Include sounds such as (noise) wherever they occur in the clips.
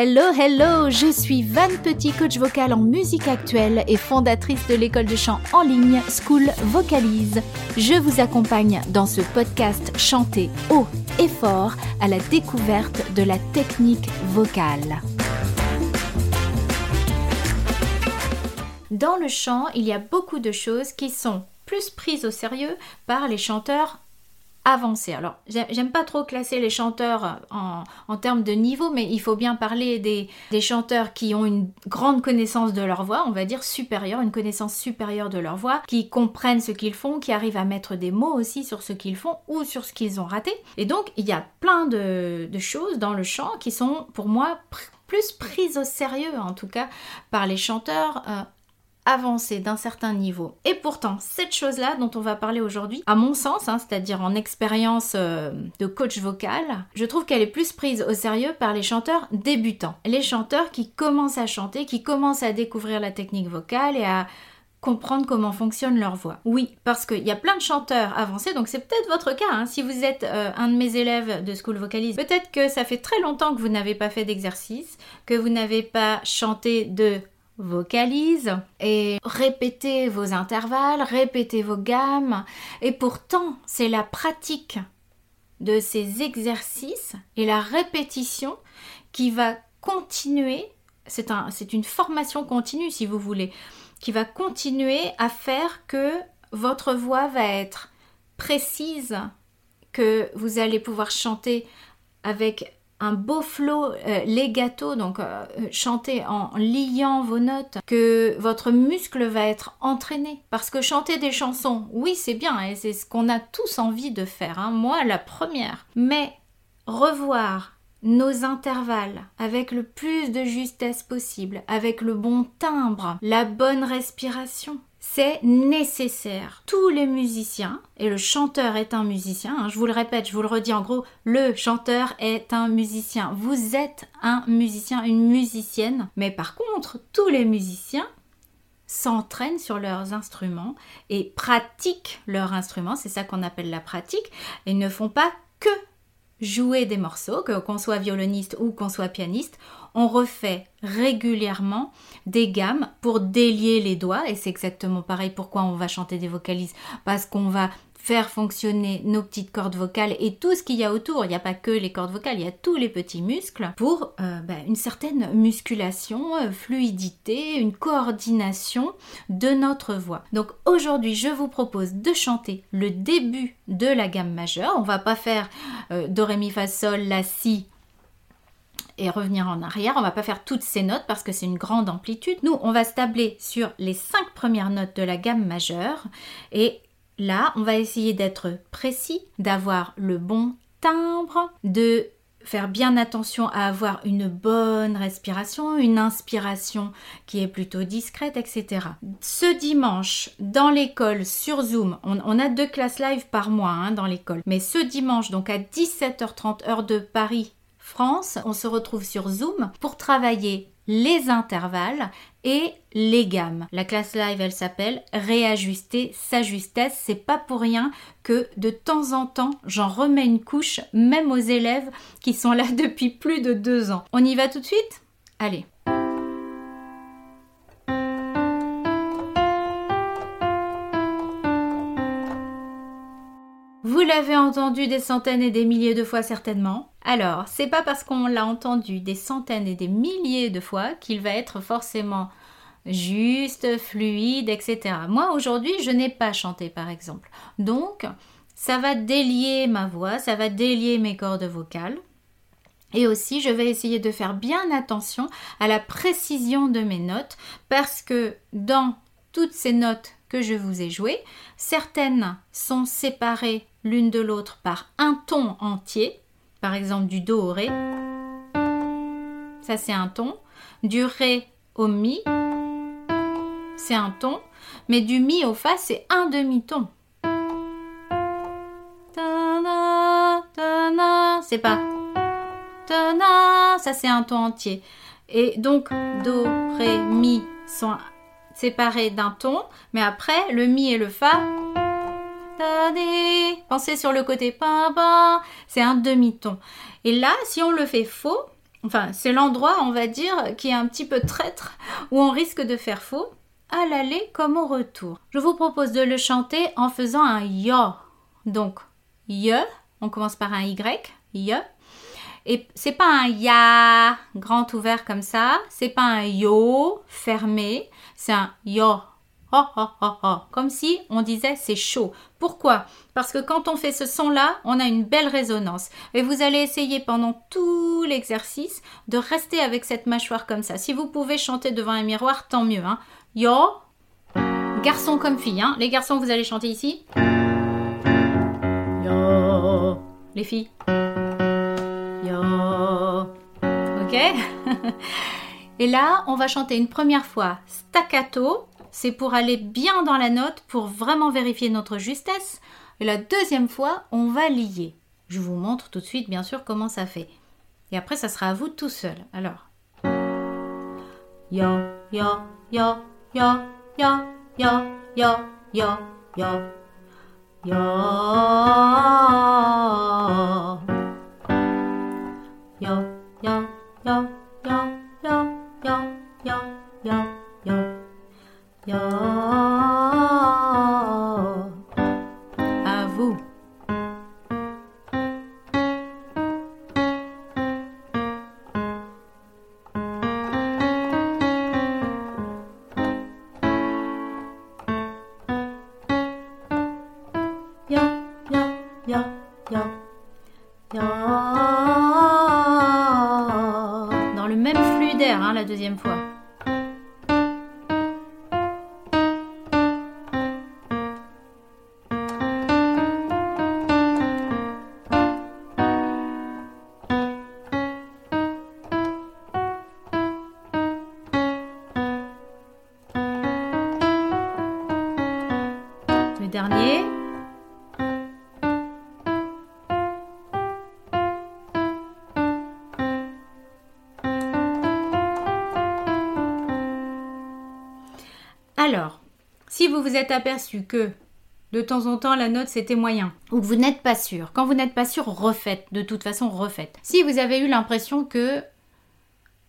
Hello, hello, je suis Van Petit, coach vocal en musique actuelle et fondatrice de l'école de chant en ligne School Vocalise. Je vous accompagne dans ce podcast chanté haut et fort à la découverte de la technique vocale. Dans le chant, il y a beaucoup de choses qui sont plus prises au sérieux par les chanteurs Alors, j'aime pas trop classer les chanteurs en, termes de niveau, mais il faut bien parler des, chanteurs qui ont une grande connaissance de leur voix, on va dire supérieure, une connaissance supérieure de leur voix, qui comprennent ce qu'ils font, qui arrivent à mettre des mots aussi sur ce qu'ils font ou sur ce qu'ils ont raté. Et donc, il y a plein de, choses dans le chant qui sont, pour moi, plus prises au sérieux, en tout cas, par les chanteurs euh, avancé d'un certain niveau. Et pourtant, cette chose-là dont on va parler aujourd'hui, à mon sens, hein, c'est-à-dire en expérience euh, de coach vocal, je trouve qu'elle est plus prise au sérieux par les chanteurs débutants. Les chanteurs qui commencent à chanter, qui commencent à découvrir la technique vocale et à comprendre comment fonctionne leur voix. Oui, parce qu'il y a plein de chanteurs avancés, donc c'est peut-être votre cas. Hein. Si vous êtes euh, un de mes élèves de School Vocalise, peut-être que ça fait très longtemps que vous n'avez pas fait d'exercice, que vous n'avez pas chanté de vocalise et répétez vos intervalles, répétez vos gammes. Et pourtant, c'est la pratique de ces exercices et la répétition qui va continuer, c'est un, une formation continue si vous voulez, qui va continuer à faire que votre voix va être précise, que vous allez pouvoir chanter avec un beau flow euh, legato, donc euh, chanter en liant vos notes, que votre muscle va être entraîné. Parce que chanter des chansons, oui, c'est bien, et c'est ce qu'on a tous envie de faire, hein. moi la première. Mais revoir nos intervalles avec le plus de justesse possible, avec le bon timbre, la bonne respiration, c'est nécessaire. Tous les musiciens, et le chanteur est un musicien, hein, je vous le répète, je vous le redis en gros, le chanteur est un musicien. Vous êtes un musicien, une musicienne. Mais par contre, tous les musiciens s'entraînent sur leurs instruments et pratiquent leurs instruments, c'est ça qu'on appelle la pratique, et ne font pas que jouer des morceaux, qu'on soit violoniste ou qu'on soit pianiste, on refait régulièrement des gammes pour délier les doigts et c'est exactement pareil pourquoi on va chanter des vocalises? Parce qu'on va faire fonctionner nos petites cordes vocales et tout ce qu'il y a autour. Il n'y a pas que les cordes vocales, il y a tous les petits muscles pour euh, ben, une certaine musculation, euh, fluidité, une coordination de notre voix. Donc aujourd'hui, je vous propose de chanter le début de la gamme majeure. On va pas faire euh, do, mi, fa, sol, la, si et revenir en arrière. On va pas faire toutes ces notes parce que c'est une grande amplitude. Nous, on va se tabler sur les cinq premières notes de la gamme majeure et Là, on va essayer d'être précis, d'avoir le bon timbre, de faire bien attention à avoir une bonne respiration, une inspiration qui est plutôt discrète, etc. Ce dimanche, dans l'école sur Zoom, on, a deux classes live par mois hein, dans l'école, mais ce dimanche, donc à 17h30 heure de Paris, France, on se retrouve sur Zoom pour travailler les intervalles et les gammes. La classe live, elle s'appelle Réajuster sa justesse. C'est pas pour rien que de temps en temps, j'en remets une couche, même aux élèves qui sont là (laughs) depuis plus de deux ans. On y va tout de suite? Allez. Vous l'avez entendu des centaines et des milliers de fois certainement. Alors, c'est pas parce qu'on l'a entendu des centaines et des milliers de fois qu'il va être forcément juste, fluide, etc. Moi aujourd'hui, je n'ai pas chanté par exemple. Donc, ça va délier ma voix, ça va délier mes cordes vocales. Et aussi, je vais essayer de faire bien attention à la précision de mes notes parce que dans toutes ces notes que je vous ai jouées, certaines sont séparées l'une de l'autre par un ton entier, par exemple du Do au Ré, ça c'est un ton, du Ré au Mi, c'est un ton, mais du Mi au Fa c'est un demi-ton. C'est pas. Ça c'est un ton entier. Et donc Do, Ré, Mi sont séparés d'un ton, mais après le Mi et le Fa Pensez sur le côté pa c'est un demi-ton. Et là, si on le fait faux, enfin, c'est l'endroit, on va dire, qui est un petit peu traître, où on risque de faire faux, à l'aller comme au retour. Je vous propose de le chanter en faisant un yo. Donc, ye, on commence par un y, ye. Et c'est pas un ya grand ouvert comme ça, c'est pas un yo fermé, c'est un yo Comme si on disait c'est chaud. Pourquoi? Parce que quand on fait ce son-là, on a une belle résonance. Et vous allez essayer pendant tout l'exercice de rester avec cette mâchoire comme ça. Si vous pouvez chanter devant un miroir, tant mieux. Hein. Yo, garçon comme fille. Hein. Les garçons, vous allez chanter ici? Yo, les filles? Yo, ok? (laughs) Et là, on va chanter une première fois staccato c'est pour aller bien dans la note, pour vraiment vérifier notre justesse. Et la deuxième fois, on va lier. Je vous montre tout de suite, bien sûr, comment ça fait. Et après, ça sera à vous tout seul. Alors. Alors, si vous vous êtes aperçu que de temps en temps la note c'était moyen, ou que vous n'êtes pas sûr, quand vous n'êtes pas sûr, refaites, de toute façon refaites. Si vous avez eu l'impression que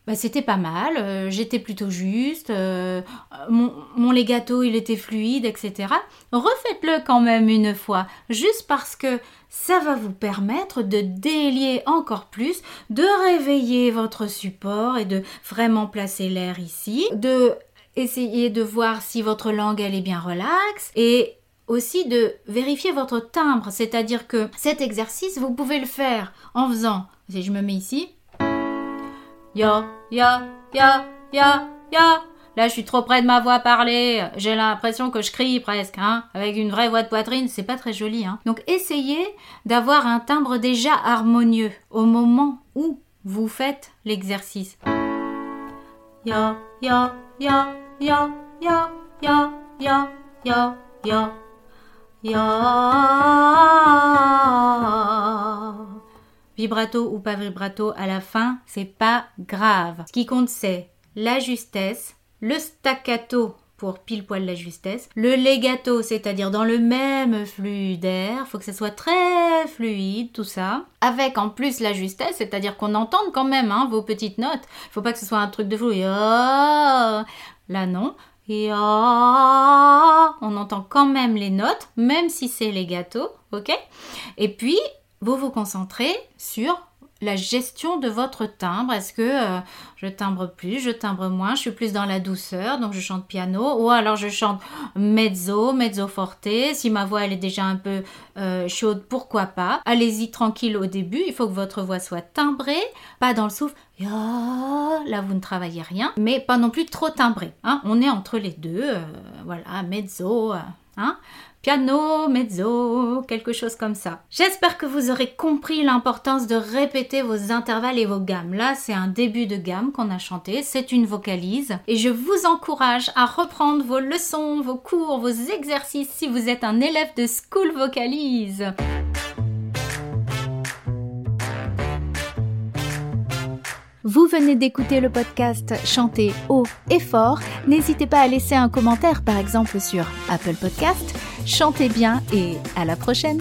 bah, c'était pas mal, euh, j'étais plutôt juste, euh, mon, mon legato il était fluide, etc. Refaites-le quand même une fois, juste parce que ça va vous permettre de délier encore plus, de réveiller votre support et de vraiment placer l'air ici, de essayez de voir si votre langue elle est bien relaxe et aussi de vérifier votre timbre, c'est-à-dire que cet exercice, vous pouvez le faire en faisant, si je me mets ici, ya, ya, ya, ya, ya. Là, je suis trop près de ma voix parler. J'ai l'impression que je crie presque, hein. Avec une vraie voix de poitrine, c'est pas très joli, hein. Donc, essayez d'avoir un timbre déjà harmonieux au moment où vous faites l'exercice. Ya, ya. Vibrato ou pas vibrato à la fin, c'est pas grave. Ce qui compte, c'est la justesse, le staccato pour pile poil la justesse. Le legato, c'est-à-dire dans le même flux d'air, faut que ça soit très fluide, tout ça. Avec en plus la justesse, c'est-à-dire qu'on entende quand même hein, vos petites notes. Faut pas que ce soit un truc de flou. Là, non. Ah, on entend quand même les notes, même si c'est gâteaux, ok? Et puis, vous vous concentrez sur la gestion de votre timbre. Est-ce que euh, je timbre plus, je timbre moins, je suis plus dans la douceur, donc je chante piano, ou alors je chante mezzo, mezzo forte. Si ma voix elle est déjà un peu euh, chaude, pourquoi pas? Allez-y tranquille au début. Il faut que votre voix soit timbrée, pas dans le souffle. Là, vous ne travaillez rien, mais pas non plus trop timbré. Hein. On est entre les deux. Euh, voilà, mezzo. Hein piano, mezzo, quelque chose comme ça. J'espère que vous aurez compris l'importance de répéter vos intervalles et vos gammes. Là, c'est un début de gamme qu'on a chanté, c'est une vocalise. Et je vous encourage à reprendre vos leçons, vos cours, vos exercices si vous êtes un élève de School Vocalise. Vous venez d'écouter le podcast Chanter haut et fort. N'hésitez pas à laisser un commentaire, par exemple sur Apple Podcast. Chantez bien et à la prochaine